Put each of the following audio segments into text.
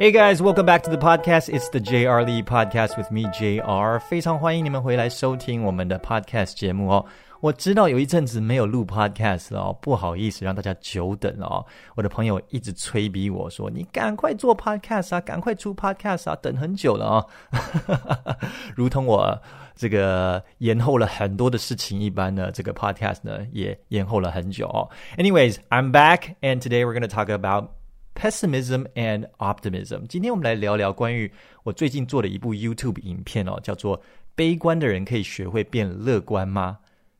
Hey guys, welcome back to the podcast. It's the JR Lee podcast with me, JR. 非常欢迎你们回来收听我们的 podcast 节目哦。我知道有一阵子没有录 podcast 了哦，不好意思让大家久等了哦。我的朋友一直催逼我说：“你赶快做 podcast 啊，赶快出 podcast 啊，等很久了啊、哦。 ”如同我这个延后了很多的事情一般呢，这个 podcast 呢也延后了很久哦。Anyways, I'm back, and today we're going to talk about Pessimism and optimism。今天我们来聊聊关于我最近做的一部 YouTube 影片哦，叫做“悲观的人可以学会变乐观吗？”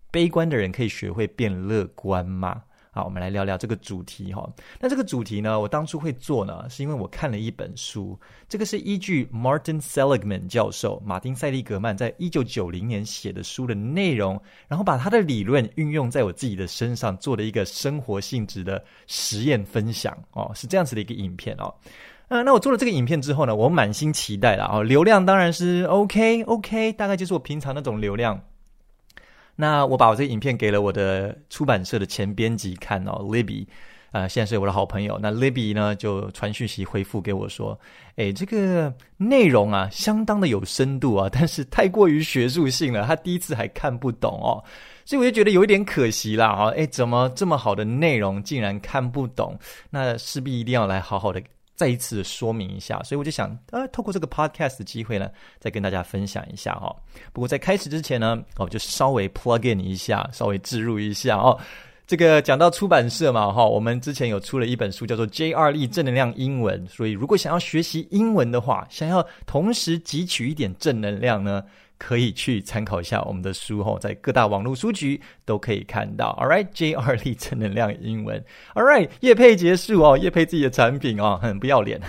悲观的人可以学会变乐观吗？好，我们来聊聊这个主题哈。那这个主题呢，我当初会做呢，是因为我看了一本书，这个是依据 Martin Seligman 教授马丁塞利格曼在一九九零年写的书的内容，然后把他的理论运用在我自己的身上，做了一个生活性质的实验分享哦，是这样子的一个影片哦。呃，那我做了这个影片之后呢，我满心期待了哦，流量当然是 OK OK，大概就是我平常那种流量。那我把我这个影片给了我的出版社的前编辑看哦，Libby，啊，现在是我的好朋友。那 Libby 呢就传讯息回复给我说：“诶，这个内容啊，相当的有深度啊，但是太过于学术性了，他第一次还看不懂哦，所以我就觉得有一点可惜啦啊！诶，怎么这么好的内容竟然看不懂？那势必一定要来好好的。”再一次说明一下，所以我就想，呃，透过这个 podcast 的机会呢，再跟大家分享一下哈、不过在开始之前呢，哦，就稍微 plug in 一下，稍微置入一下哦。这个讲到出版社嘛，哈、我们之前有出了一本书，叫做《J R E 正能量英文》，所以如果想要学习英文的话，想要同时汲取一点正能量呢，可以去参考一下我们的书哦，在各大网络书局都可以看到。All right，JR Lee 正能量英文。All right，业配结束哦，业配自己的产品哦，很 不要脸。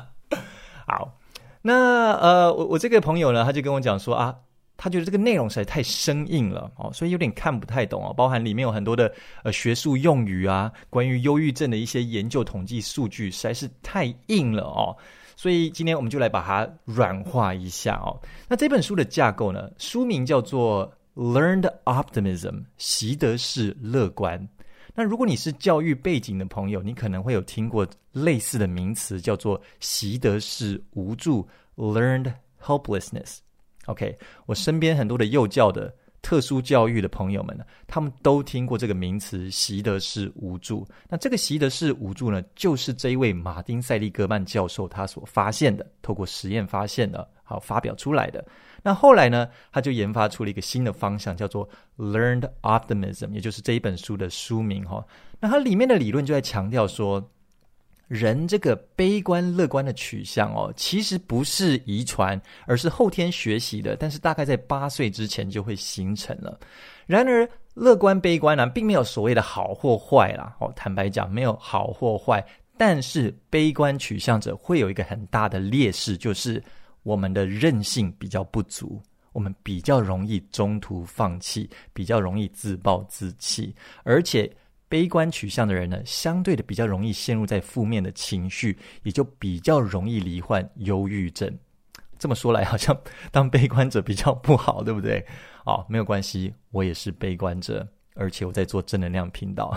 好，那呃，我我这个朋友呢，他就跟我讲说啊，他觉得这个内容实在太生硬了哦，所以有点看不太懂哦，包含里面有很多的呃学术用语啊，关于忧郁症的一些研究统计数据，实在是太硬了哦。所以今天我们就来把它软化一下哦。那这本书的架构呢，书名叫做《Learned Optimism》，习得式乐观。那如果你是教育背景的朋友，你可能会有听过类似的名词，叫做习得式无助 （Learned Helplessness）。OK，我身边很多的幼教的。特殊教育的朋友们呢，他们都听过这个名词“习得式无助”。那这个“习得式无助”呢，就是这一位马丁·塞利格曼教授他所发现的，透过实验发现的，好发表出来的。那后来呢，他就研发出了一个新的方向，叫做 “Learned Optimism”，也就是这一本书的书名哈。那它里面的理论就在强调说。人这个悲观乐观的取向哦，其实不是遗传，而是后天学习的。但是大概在八岁之前就会形成了。然而，乐观悲观呢、啊，并没有所谓的好或坏啦。哦，坦白讲，没有好或坏。但是悲观取向者会有一个很大的劣势，就是我们的韧性比较不足，我们比较容易中途放弃，比较容易自暴自弃，而且。悲观取向的人呢，相对的比较容易陷入在负面的情绪，也就比较容易罹患忧郁症。这么说来，好像当悲观者比较不好，对不对？哦，没有关系，我也是悲观者，而且我在做正能量频道。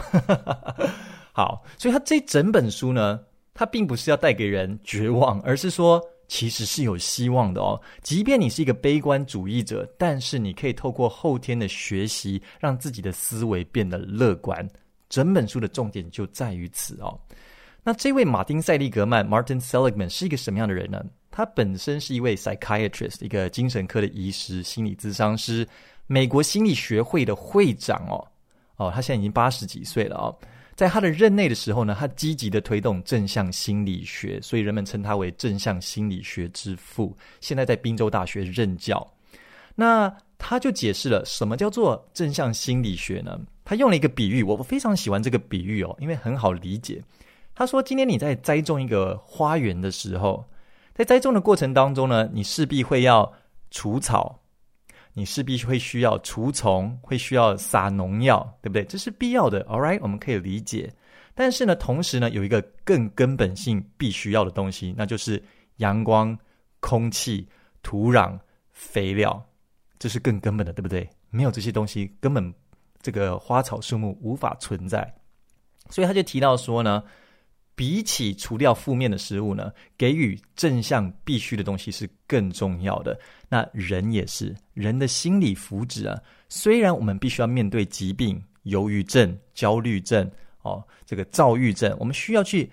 好，所以他这整本书呢，他并不是要带给人绝望，而是说其实是有希望的哦。即便你是一个悲观主义者，但是你可以透过后天的学习，让自己的思维变得乐观。整本书的重点就在于此哦。那这位马丁·塞利格曼 （Martin Seligman） 是一个什么样的人呢？他本身是一位 psychiatrist，一个精神科的医师、心理咨商师，美国心理学会的会长哦。哦，他现在已经八十几岁了哦。在他的任内的时候呢，他积极的推动正向心理学，所以人们称他为正向心理学之父。现在在宾州大学任教。那他就解释了什么叫做正向心理学呢？他用了一个比喻，我非常喜欢这个比喻哦，因为很好理解。他说：“今天你在栽种一个花园的时候，在栽种的过程当中呢，你势必会要除草，你势必会需要除虫，会需要撒农药，对不对？这是必要的。All right，我们可以理解。但是呢，同时呢，有一个更根本性必须要的东西，那就是阳光、空气、土壤、肥料，这是更根本的，对不对？没有这些东西，根本。”这个花草树木无法存在，所以他就提到说呢，比起除掉负面的事物呢，给予正向必须的东西是更重要的。那人也是，人的心理福祉啊，虽然我们必须要面对疾病、忧郁症、焦虑症，哦，这个躁郁症，我们需要去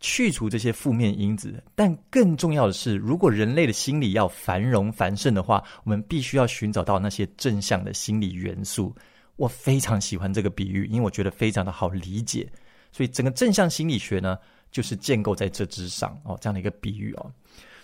去除这些负面因子。但更重要的是，如果人类的心理要繁荣繁盛的话，我们必须要寻找到那些正向的心理元素。我非常喜欢这个比喻，因为我觉得非常的好理解。所以整个正向心理学呢，就是建构在这之上哦，这样的一个比喻哦。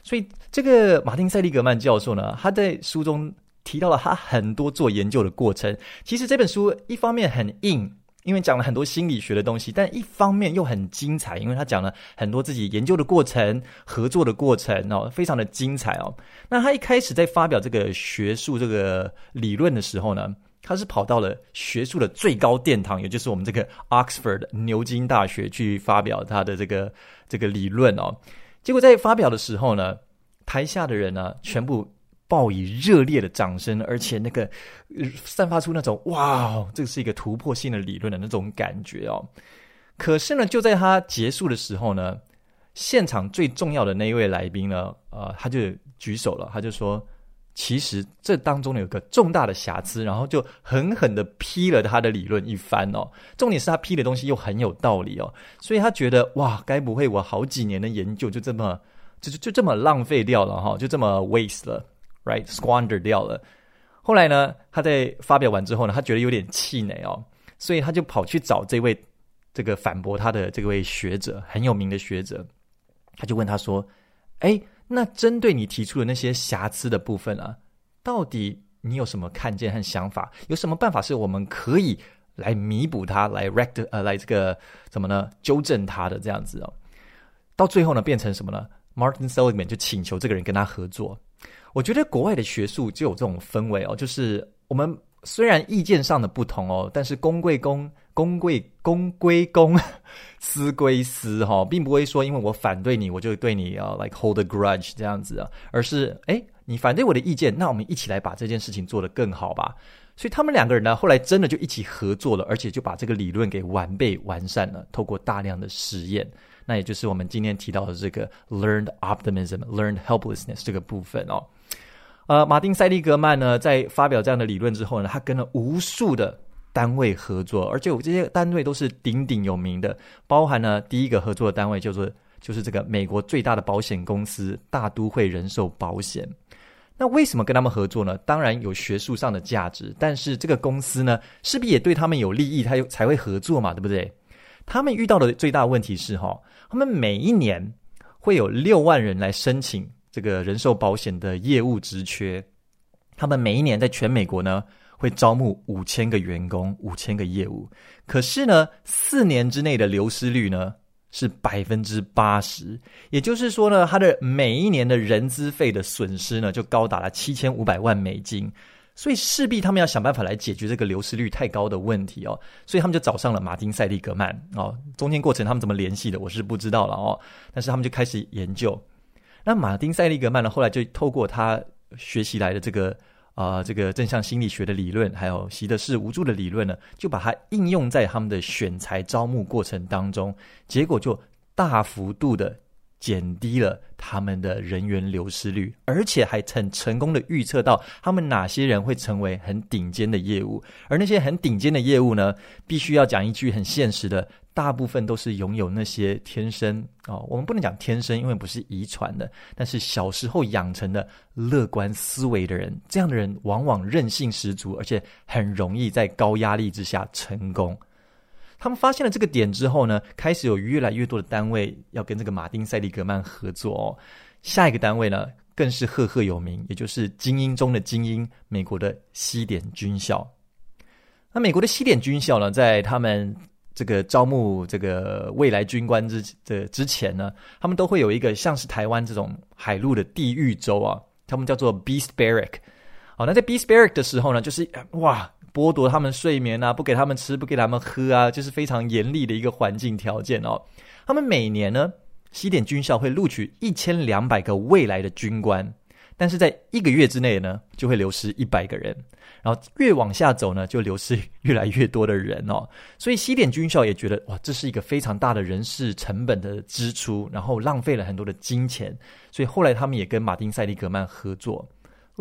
所以这个马丁·塞利格曼教授呢，他在书中提到了他很多做研究的过程。其实这本书一方面很硬，因为讲了很多心理学的东西，但一方面又很精彩，因为他讲了很多自己研究的过程、合作的过程哦，非常的精彩哦。那他一开始在发表这个学术这个理论的时候呢，他是跑到了学术的最高殿堂，也就是我们这个 Oxford 牛津大学去发表他的这个这个理论哦。结果在发表的时候呢，台下的人呢全部报以热烈的掌声，而且那个散发出那种哇，这是一个突破性的理论的那种感觉哦。可是呢，就在他结束的时候呢，现场最重要的那一位来宾呢，呃，他就举手了，他就说。其实这当中呢有个重大的瑕疵，然后就狠狠地批了他的理论一番哦。重点是他批的东西又很有道理哦，所以他觉得哇，该不会我好几年的研究就这么就就就这么浪费掉了哈，就这么 waste 了，right，squander 掉了。后来呢，他在发表完之后呢，他觉得有点气馁哦，所以他就跑去找这位这个反驳他的这位学者，很有名的学者，他就问他说：“哎。”那针对你提出的那些瑕疵的部分啊，到底你有什么看见和想法？有什么办法是我们可以来弥补它，来 rect 呃，来这个怎么呢？纠正它的这样子哦。到最后呢，变成什么呢？Martin Seligman 就请求这个人跟他合作。我觉得国外的学术就有这种氛围哦，就是我们虽然意见上的不同哦，但是公贵公。公归公归公，私归私，哈，并不会说因为我反对你，我就对你啊，like hold a grudge 这样子啊，而是哎，你反对我的意见，那我们一起来把这件事情做得更好吧。所以他们两个人呢，后来真的就一起合作了，而且就把这个理论给完备完善了，透过大量的实验，那也就是我们今天提到的这个 learned optimism、learned helplessness 这个部分哦。呃，马丁·塞利格曼呢，在发表这样的理论之后呢，他跟了无数的。单位合作，而且我这些单位都是鼎鼎有名的，包含了第一个合作的单位叫做就是这个美国最大的保险公司大都会人寿保险。那为什么跟他们合作呢？当然有学术上的价值，但是这个公司呢，势必也对他们有利益，他才会合作嘛，对不对？他们遇到的最大问题是哈，他们每一年会有六万人来申请这个人寿保险的业务职缺，他们每一年在全美国呢。会招募五千个员工，五千个业务。可是呢，四年之内的流失率呢是百分之八十。也就是说呢，他的每一年的人资费的损失呢就高达了七千五百万美金。所以势必他们要想办法来解决这个流失率太高的问题哦。所以他们就找上了马丁·塞利格曼哦。中间过程他们怎么联系的，我是不知道了哦。但是他们就开始研究。那马丁·塞利格曼呢，后来就透过他学习来的这个。啊、这个正向心理学的理论，还有习得式无助的理论呢，就把它应用在他们的选材招募过程当中，结果就大幅度的减低了他们的人员流失率，而且还很成功的预测到他们哪些人会成为很顶尖的业务，而那些很顶尖的业务呢，必须要讲一句很现实的。大部分都是拥有那些天生哦，我们不能讲天生，因为不是遗传的，但是小时候养成的乐观思维的人，这样的人往往韧性十足，而且很容易在高压力之下成功。他们发现了这个点之后呢，开始有越来越多的单位要跟这个马丁·塞利格曼合作哦。下一个单位呢，更是赫赫有名，也就是精英中的精英——美国的西点军校。那美国的西点军校呢，在他们这个招募这个未来军官之的之前呢，他们都会有一个像是台湾这种海陆的地狱州啊，他们叫做 Beast Barrack。好，那在 Beast Barrack 的时候呢，就是哇，剥夺他们睡眠啊，不给他们吃，不给他们喝啊，就是非常严厉的一个环境条件哦。他们每年呢，西点军校会录取一千两百个未来的军官。但是在一个月之内呢，就会流失一百个人，然后越往下走呢，就流失越来越多的人哦。所以西点军校也觉得哇，这是一个非常大的人事成本的支出，然后浪费了很多的金钱。所以后来他们也跟马丁·塞利格曼合作。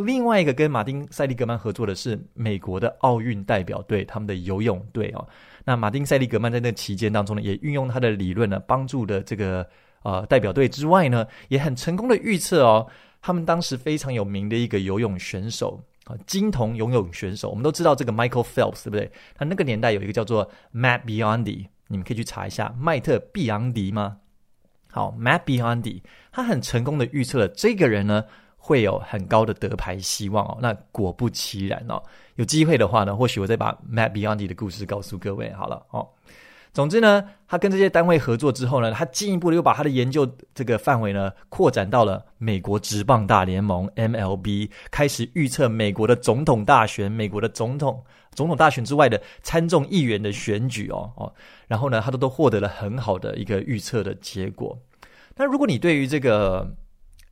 另外一个跟马丁·塞利格曼合作的是美国的奥运代表队，他们的游泳队哦。那马丁·塞利格曼在那期间当中呢，也运用他的理论呢，帮助的这个呃代表队之外呢，也很成功的预测哦。他们当时非常有名的一个游泳选手啊，金童游泳选手，我们都知道这个 Michael Phelps 对不对？他那个年代有一个叫做 Matt Biondi，你们可以去查一下迈特·毕昂迪吗？好，Matt Biondi，他很成功的预测了这个人呢会有很高的得牌希望哦。那果不其然哦，有机会的话呢，或许我再把 Matt Biondi 的故事告诉各位好了哦。总之呢，他跟这些单位合作之后呢，他进一步的又把他的研究这个范围呢扩展到了美国职棒大联盟 MLB，开始预测美国的总统大选、美国的总统总统大选之外的参众议员的选举哦哦，然后呢，他都都获得了很好的一个预测的结果。那如果你对于这个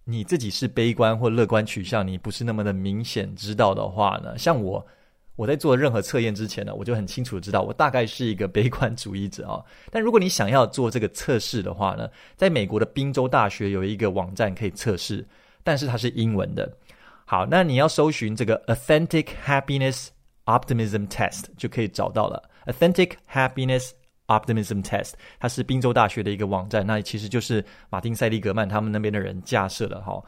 你自己是悲观或乐观取向，你不是那么的明显知道的话呢，像我。我在做任何测验之前呢，我就很清楚知道，我大概是一个悲观主义者啊。但如果你想要做这个测试的话呢，在美国的宾州大学有一个网站可以测试，但是它是英文的。好，那你要搜寻这个 Authentic Happiness Optimism Test 就可以找到了。Authentic Happiness Optimism Test，它是宾州大学的一个网站，那其实就是马丁塞利格曼他们那边的人架设的哈。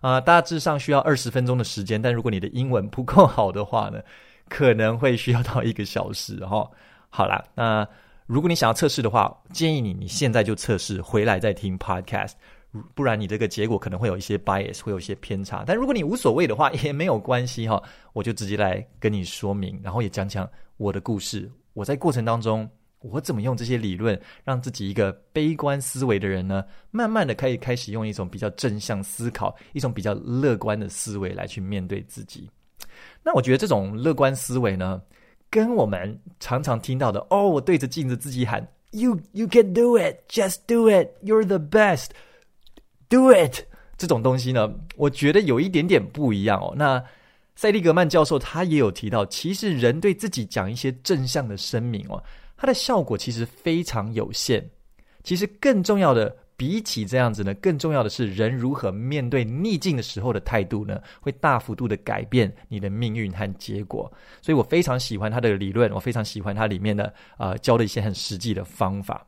啊，大致上需要二十分钟的时间，但如果你的英文不够好的话呢，可能会需要到一个小时哈。好啦，那如果你想要测试的话，建议你你现在就测试，回来再听 podcast，不然你这个结果可能会有一些 bias，会有一些偏差。但如果你无所谓的话，也没有关系哈。我就直接来跟你说明，然后也讲讲我的故事。我在过程当中，我怎么用这些理论，让自己一个悲观思维的人呢，慢慢的可以开始用一种比较正向思考，一种比较乐观的思维来去面对自己。那我觉得这种乐观思维呢，跟我们常常听到的“哦，我对着镜子自己喊 ”，“You you can do it, just do it, you're the best, do it” 这种东西呢，我觉得有一点点不一样哦。那塞利格曼教授他也有提到，其实人对自己讲一些正向的声明哦，它的效果其实非常有限。其实更重要的。比起这样子呢，更重要的是人如何面对逆境的时候的态度呢，会大幅度的改变你的命运和结果。所以我非常喜欢他的理论，我非常喜欢他里面的呃教的一些很实际的方法。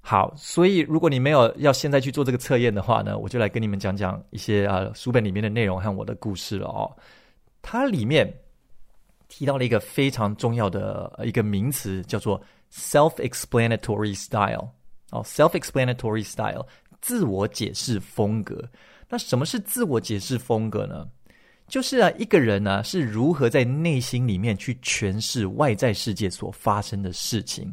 好，所以如果你没有要现在去做这个测验的话呢，我就来跟你们讲讲一些啊、书本里面的内容和我的故事了哦。它里面提到了一个非常重要的一个名词，叫做 self-explanatory style。哦，self-explanatory style，自我解释风格。那什么是自我解释风格呢？就是啊，一个人呢、啊、是如何在内心里面去诠释外在世界所发生的事情。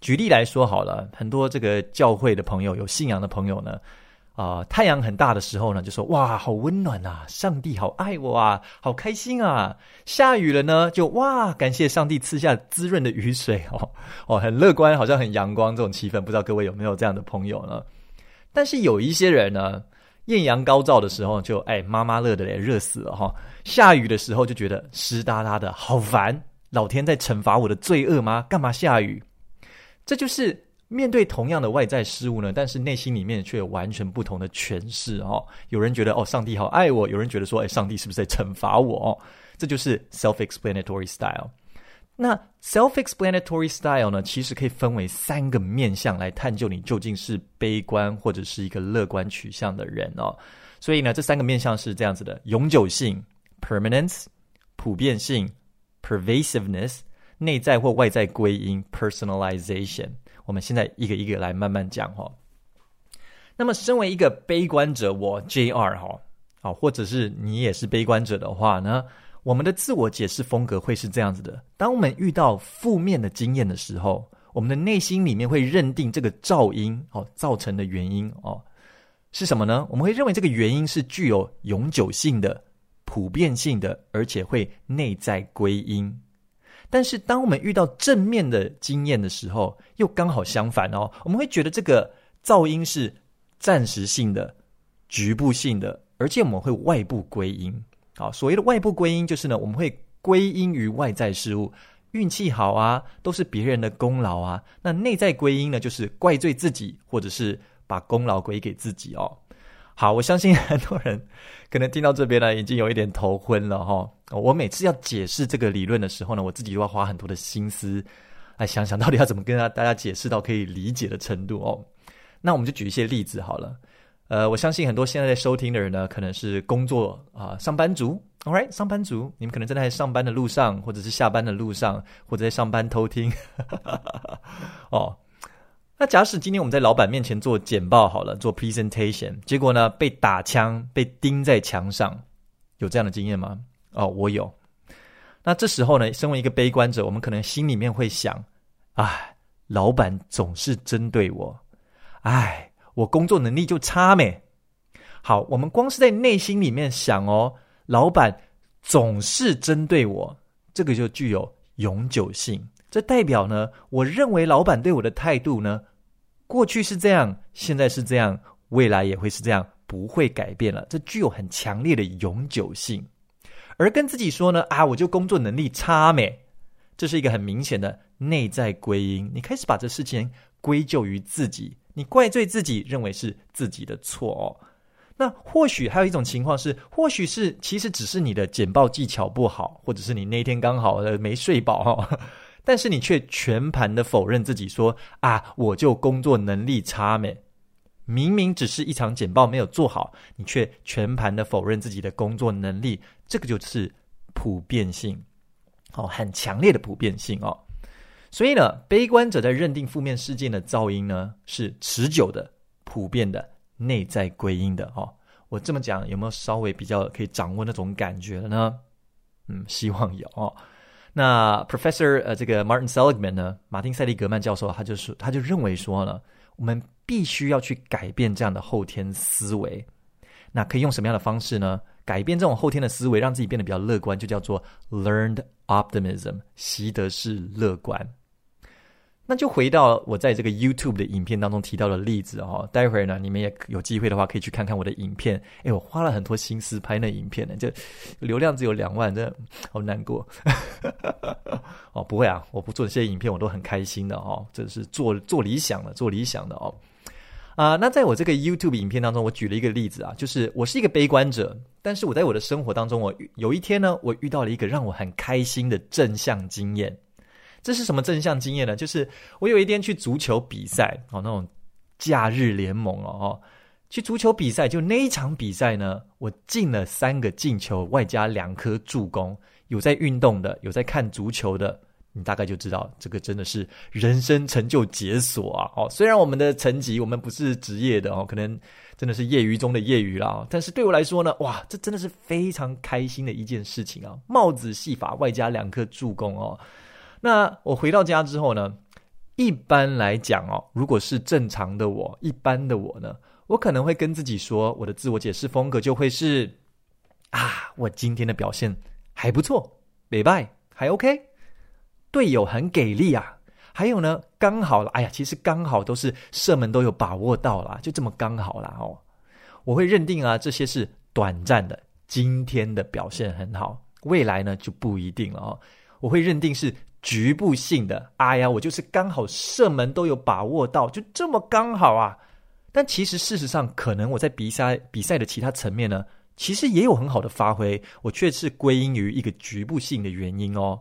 举例来说好了，很多这个教会的朋友，有信仰的朋友呢。啊、太阳很大的时候呢，就说哇，好温暖啊！上帝好爱我啊，好开心啊！下雨了呢，就哇，感谢上帝赐下滋润的雨水哦 哦，很乐观，好像很阳光这种气氛。不知道各位有没有这样的朋友呢？但是有一些人呢，艳阳高照的时候就哎妈妈乐的嘞，热死了哈、下雨的时候就觉得湿哒哒的，好烦！老天在惩罚我的罪恶吗？干嘛下雨？这就是。面对同样的外在事物呢，但是内心里面却有完全不同的诠释哦。有人觉得哦，上帝好爱我；有人觉得说，哎，上帝是不是在惩罚我？哦，这就是 self-explanatory style。那 self-explanatory style 呢，其实可以分为三个面向来探究你究竟是悲观或者是一个乐观取向的人哦。所以呢，这三个面向是这样子的：永久性 （permanence）、普遍性 （pervasiveness）、内在或外在归因 （personalization）。我们现在一个一个来慢慢讲哈。那么，身为一个悲观者，我 JR 哈，好，或者是你也是悲观者的话呢，我们的自我解释风格会是这样子的：当我们遇到负面的经验的时候，我们的内心里面会认定这个噪音哦造成的原因哦是什么呢？我们会认为这个原因是具有永久性的、普遍性的，而且会内在归因。但是，当我们遇到正面的经验的时候，又刚好相反哦。我们会觉得这个噪音是暂时性的、局部性的，而且我们会外部归因。好，所谓的外部归因就是呢，我们会归因于外在事物，运气好啊，都是别人的功劳啊。那内在归因呢，就是怪罪自己，或者是把功劳归给自己哦。好，我相信很多人可能听到这边呢，已经有一点头昏了哈。我每次要解释这个理论的时候呢，我自己都要花很多的心思来想想到底要怎么跟大家解释到可以理解的程度哦。那我们就举一些例子好了。呃，我相信很多现在在收听的人呢，可能是工作啊、上班族，All right，上班族，你们可能正在上班的路上，或者是下班的路上，或者在上班偷听。哦，那假使今天我们在老板面前做简报好了，做 presentation，结果呢被打枪，被钉在墙上，有这样的经验吗？哦，我有。那这时候呢，身为一个悲观者，我们可能心里面会想：哎，老板总是针对我，哎。我工作能力就差没？好，我们光是在内心里面想哦，老板总是针对我，这个就具有永久性。这代表呢，我认为老板对我的态度呢，过去是这样，现在是这样，未来也会是这样，不会改变了。这具有很强烈的永久性。而跟自己说呢，啊，我就工作能力差没？这是一个很明显的内在归因。你开始把这事情归咎于自己。你怪罪自己，认为是自己的错哦。那或许还有一种情况是，或许是其实只是你的简报技巧不好，或者是你那天刚好没睡饱哈。但是你却全盘的否认自己说，啊，我就工作能力差没？明明只是一场简报没有做好，你却全盘的否认自己的工作能力，这个就是普遍性，哦，很强烈的普遍性哦。所以呢，悲观者在认定负面事件的噪音呢，是持久的、普遍的、内在归因的哦。我这么讲有没有稍微比较可以掌握那种感觉了呢？嗯，希望有哦。那 Professor 呃，这个 Martin Seligman 呢，马丁·塞利格曼教授，他就是，他就认为说呢，我们必须要去改变这样的后天思维。那可以用什么样的方式呢？改变这种后天的思维，让自己变得比较乐观，就叫做 Learned Optimism，习得式乐观。那就回到我在这个 YouTube 的影片当中提到的例子哦，待会儿呢，你们也有机会的话，可以去看看我的影片。哎，我花了很多心思拍那影片呢，就流量只有两万，真的好难过。哦，不会啊，我不做这些影片，我都很开心的哦。这是做做理想的，做理想的哦。啊、那在我这个 YouTube 影片当中，我举了一个例子啊，就是我是一个悲观者，但是我在我的生活当中，我有一天呢，我遇到了一个让我很开心的正向经验。这是什么正向经验呢？就是我有一天去足球比赛哦，那种假日联盟哦，哦，去足球比赛，就那一场比赛呢，我进了三个进球，外加两颗助攻。有在运动的，有在看足球的，你大概就知道，这个真的是人生成就解锁啊！哦，虽然我们的成绩，我们不是职业的哦，可能真的是业余中的业余啦，但是对我来说呢，哇，这真的是非常开心的一件事情啊！帽子戏法，外加两颗助攻哦。那我回到家之后呢，一般来讲哦，如果是正常的我，一般的我呢，我可能会跟自己说，我的自我解释风格就会是啊，我今天的表现还不错，没败，还 OK，队友很给力啊，还有呢，刚好了，哎呀，其实刚好都是射门都有把握到啦，就这么刚好啦哦，我会认定啊，这些是短暂的，今天的表现很好，未来呢就不一定了哦，我会认定是。局部性的，哎呀，我就是刚好射门都有把握到，就这么刚好啊！但其实事实上，可能我在比赛比赛的其他层面呢，其实也有很好的发挥，我却是归因于一个局部性的原因哦。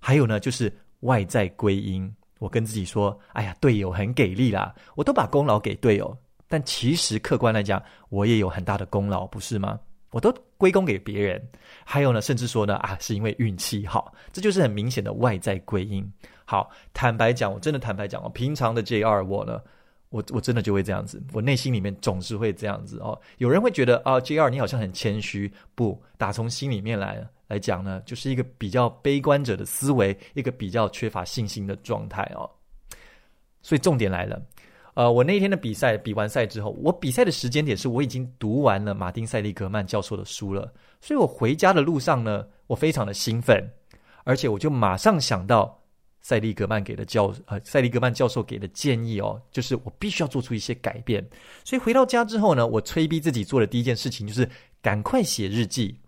还有呢，就是外在归因，我跟自己说，哎呀，队友很给力啦，我都把功劳给队友，但其实客观来讲，我也有很大的功劳，不是吗？我都归功给别人，还有呢，甚至说呢，啊，是因为运气好，这就是很明显的外在归因。好，坦白讲，我真的坦白讲，我平常的 J 二我呢，我我真的就会这样子，我内心里面总是会这样子哦。有人会觉得啊，J 二你好像很谦虚，不，打从心里面来来讲呢，就是一个比较悲观者的思维，一个比较缺乏信心的状态哦。所以重点来了。呃，我那天的比赛比完赛之后，我比赛的时间点是我已经读完了马丁·塞利格曼教授的书了，所以我回家的路上呢，我非常的兴奋，而且我就马上想到赛利格曼给的教 呃赛利格曼教授给的建议哦，就是我必须要做出一些改变。所以回到家之后呢，我催逼自己做的第一件事情就是赶快写日记。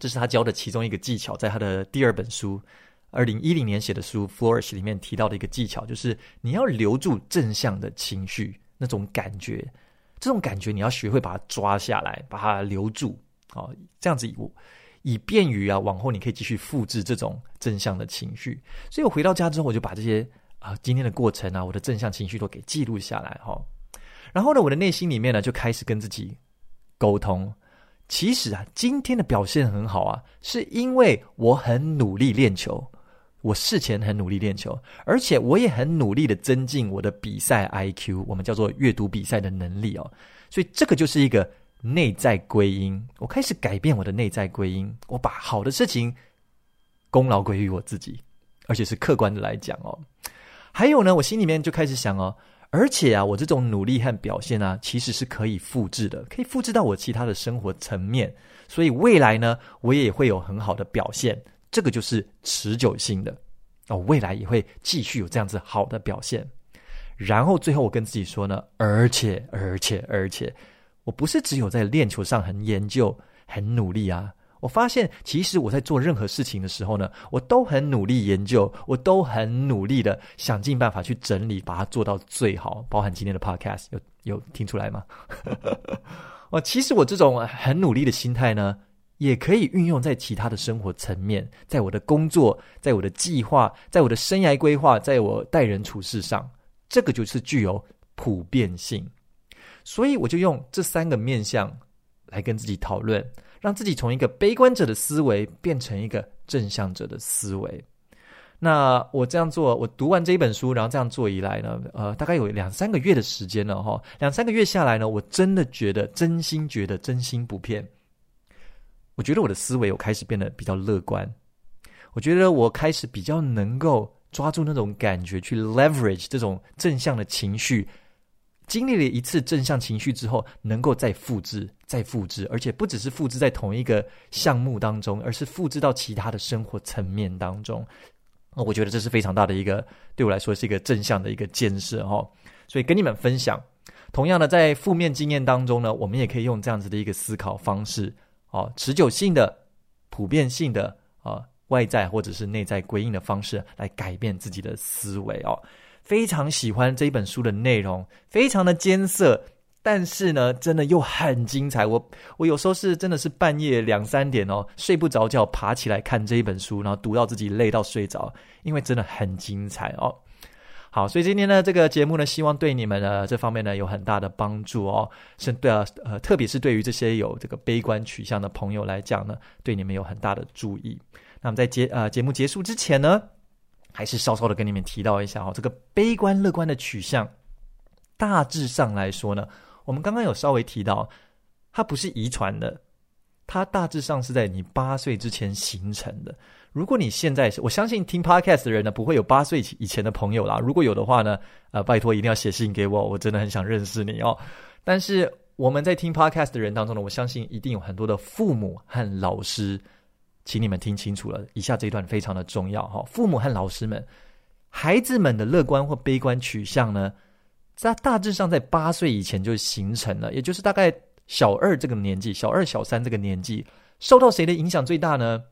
这是他教的其中一个技巧，在他的第二本书，二零一零年写的书《Flourish》里面提到的一个技巧，就是你要留住正向的情绪，那种感觉，这种感觉你要学会把它抓下来，把它留住，哦，这样子以以便于啊，往后你可以继续复制这种正向的情绪。所以我回到家之后，我就把这些啊今天的过程啊，我的正向情绪都给记录下来哈、哦。然后呢，我的内心里面呢就开始跟自己沟通。其实啊，今天的表现很好啊，是因为我很努力练球，我事前很努力练球，而且我也很努力的增进我的比赛 IQ，我们叫做阅读比赛的能力哦。所以这个就是一个内在归因，我开始改变我的内在归因，我把好的事情功劳归于我自己，而且是客观的来讲哦。还有呢，我心里面就开始想哦。而且啊，我这种努力和表现啊，其实是可以复制的，可以复制到我其他的生活层面。所以未来呢，我也会有很好的表现。这个就是持久性的哦，未来也会继续有这样子好的表现。然后最后我跟自己说呢，而且而且而且，我不是只有在练球上很研究、很努力啊。我发现，其实我在做任何事情的时候呢，我都很努力研究，我都很努力的想尽办法去整理，把它做到最好。包含今天的 podcast，有有听出来吗？哦，其实我这种很努力的心态呢，也可以运用在其他的生活层面，在我的工作，在我的计划，在我的生涯规划，在我待人处事上，这个就是具有普遍性。所以我就用这三个面向来跟自己讨论。让自己从一个悲观者的思维变成一个正向者的思维。那我这样做，我读完这一本书，然后这样做以来呢，呃，大概有两三个月的时间了哈。两三个月下来呢，我真的觉得，真心觉得，真心不骗。我觉得我的思维有开始变得比较乐观。我觉得我开始比较能够抓住那种感觉，去 leverage 这种正向的情绪。经历了一次正向情绪之后，能够再复制、再复制，而且不只是复制在同一个项目当中，而是复制到其他的生活层面当中。我觉得这是非常大的一个，对我来说是一个正向的一个建设哈。所以跟你们分享，同样的在负面经验当中呢，我们也可以用这样子的一个思考方式哦，持久性的、普遍性的啊，外在或者是内在归因的方式来改变自己的思维哦。非常喜欢这一本书的内容，非常的艰涩，但是呢，真的又很精彩。我我有时候是真的是半夜两三点哦，睡不着觉，爬起来看这一本书，然后读到自己累到睡着，因为真的很精彩哦。好，所以今天呢，这个节目呢，希望对你们呢这方面呢有很大的帮助哦。是对啊，呃，特别是对于这些有这个悲观取向的朋友来讲呢，对你们有很大的注意。那么在节呃节目结束之前呢，还是稍稍的跟你们提到一下哦，这个悲观乐观的取向，大致上来说呢，我们刚刚有稍微提到，它不是遗传的，它大致上是在你八岁之前形成的。如果你现在，我相信听 Podcast 的人呢，不会有八岁以前的朋友啦。如果有的话呢，呃，拜托一定要写信给我，我真的很想认识你哦。但是我们在听 Podcast 的人当中呢，我相信一定有很多的父母和老师。请你们听清楚了，以下这一段非常的重要哈。父母和老师们，孩子们的乐观或悲观取向呢，在大致上在八岁以前就形成了，也就是大概小二这个年纪，小二小三这个年纪，受到谁的影响最大呢？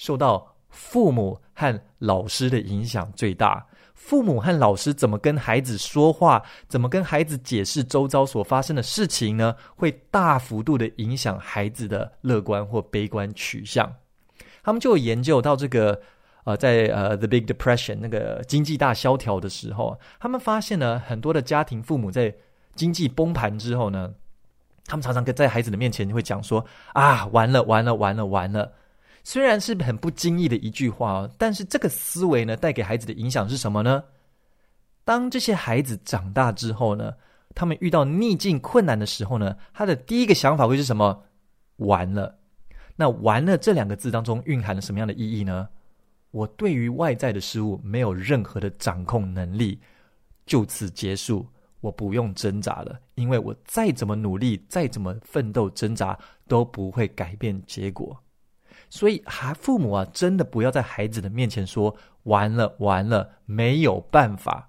受到父母和老师的影响最大。父母和老师怎么跟孩子说话，怎么跟孩子解释周遭所发生的事情呢？会大幅度的影响孩子的乐观或悲观取向。他们就有研究到这个，呃，在呃 The Big Depression 那个经济大萧条的时候，他们发现呢，很多的家庭父母在经济崩盘之后呢，他们常常跟在孩子的面前就会讲说：“啊，完了，完了，完了，完了。”虽然是很不经意的一句话哦，但是这个思维呢，带给孩子的影响是什么呢？当这些孩子长大之后呢，他们遇到逆境困难的时候呢，他的第一个想法会是什么？完了。那完了这两个字当中蕴含了什么样的意义呢？我对于外在的事物没有任何的掌控能力，就此结束，我不用挣扎了，因为我再怎么努力，再怎么奋斗挣扎，都不会改变结果。所以，还父母啊，真的不要在孩子的面前说“完了，完了，没有办法”。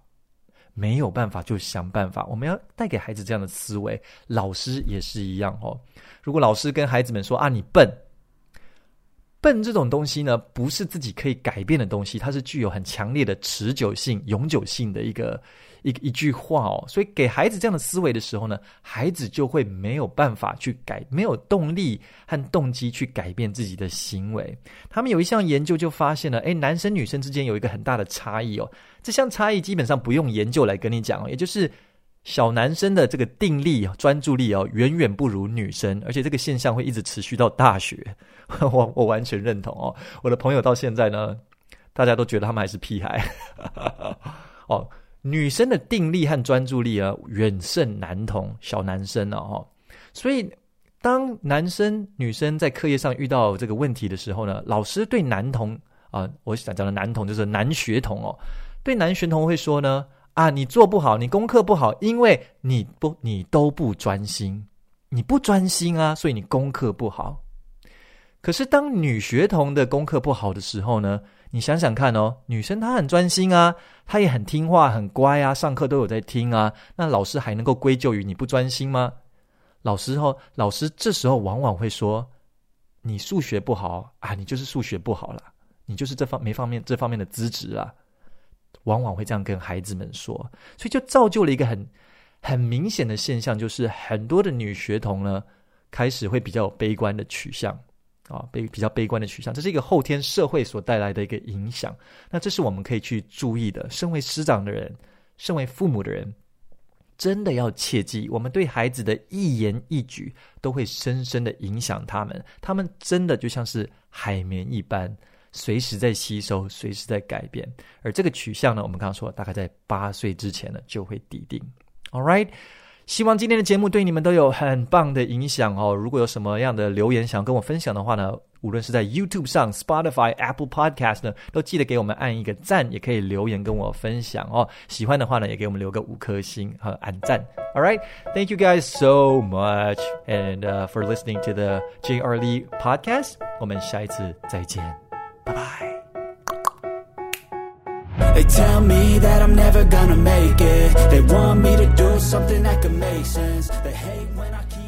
没有办法就想办法，我们要带给孩子这样的思维。老师也是一样哦。如果老师跟孩子们说啊，你笨，笨这种东西呢，不是自己可以改变的东西，它是具有很强烈的持久性、永久性的一个。一一句话哦，所以给孩子这样的思维的时候呢，孩子就会没有办法去改，没有动力和动机去改变自己的行为。他们有一项研究就发现了，诶，男生女生之间有一个很大的差异哦。这项差异基本上不用研究来跟你讲哦，也就是小男生的这个定力、专注力哦，远远不如女生，而且这个现象会一直持续到大学。我我完全认同哦。我的朋友到现在呢，大家都觉得他们还是屁孩 哦。女生的定力和专注力啊，远胜男童、小男生了哈。所以，当男生、女生在课业上遇到这个问题的时候呢，老师对男童啊，我想讲的男童就是男学童哦，对男学童会说呢：啊，你做不好，你功课不好，因为你不，你都不专心，你不专心啊，所以你功课不好。可是，当女学童的功课不好的时候呢？你想想看哦，女生她很专心啊，她也很听话、很乖啊，上课都有在听啊。那老师还能够归咎于你不专心吗？老师哦，老师这时候往往会说：“你数学不好啊，你就是数学不好了，你就是这方没方面这方面的资质啊。”往往会这样跟孩子们说，所以就造就了一个很很明显的现象，就是很多的女学童呢，开始会比较悲观的取向。啊，悲比较悲观的取向，这是一个后天社会所带来的一个影响。那这是我们可以去注意的。身为师长的人，身为父母的人，真的要切记，我们对孩子的一言一举都会深深的影响他们。他们真的就像是海绵一般，随时在吸收，随时在改变。而这个取向呢，我们刚刚说，大概在八岁之前呢，就会底定。All right。希望今天的节目对你们都有很棒的影响哦！如果有什么样的留言想要跟我分享的话呢，无论是在 YouTube 上、Spotify、Apple Podcast 呢，都记得给我们按一个赞，也可以留言跟我分享哦。喜欢的话呢，也给我们留个五颗星和按赞。All right, thank you guys so much and、uh, for listening to the J.R. Lee Podcast。我们下一次再见，拜拜。They tell me that I'm never gonna make it They want me to do something that could make sense They hate when I keep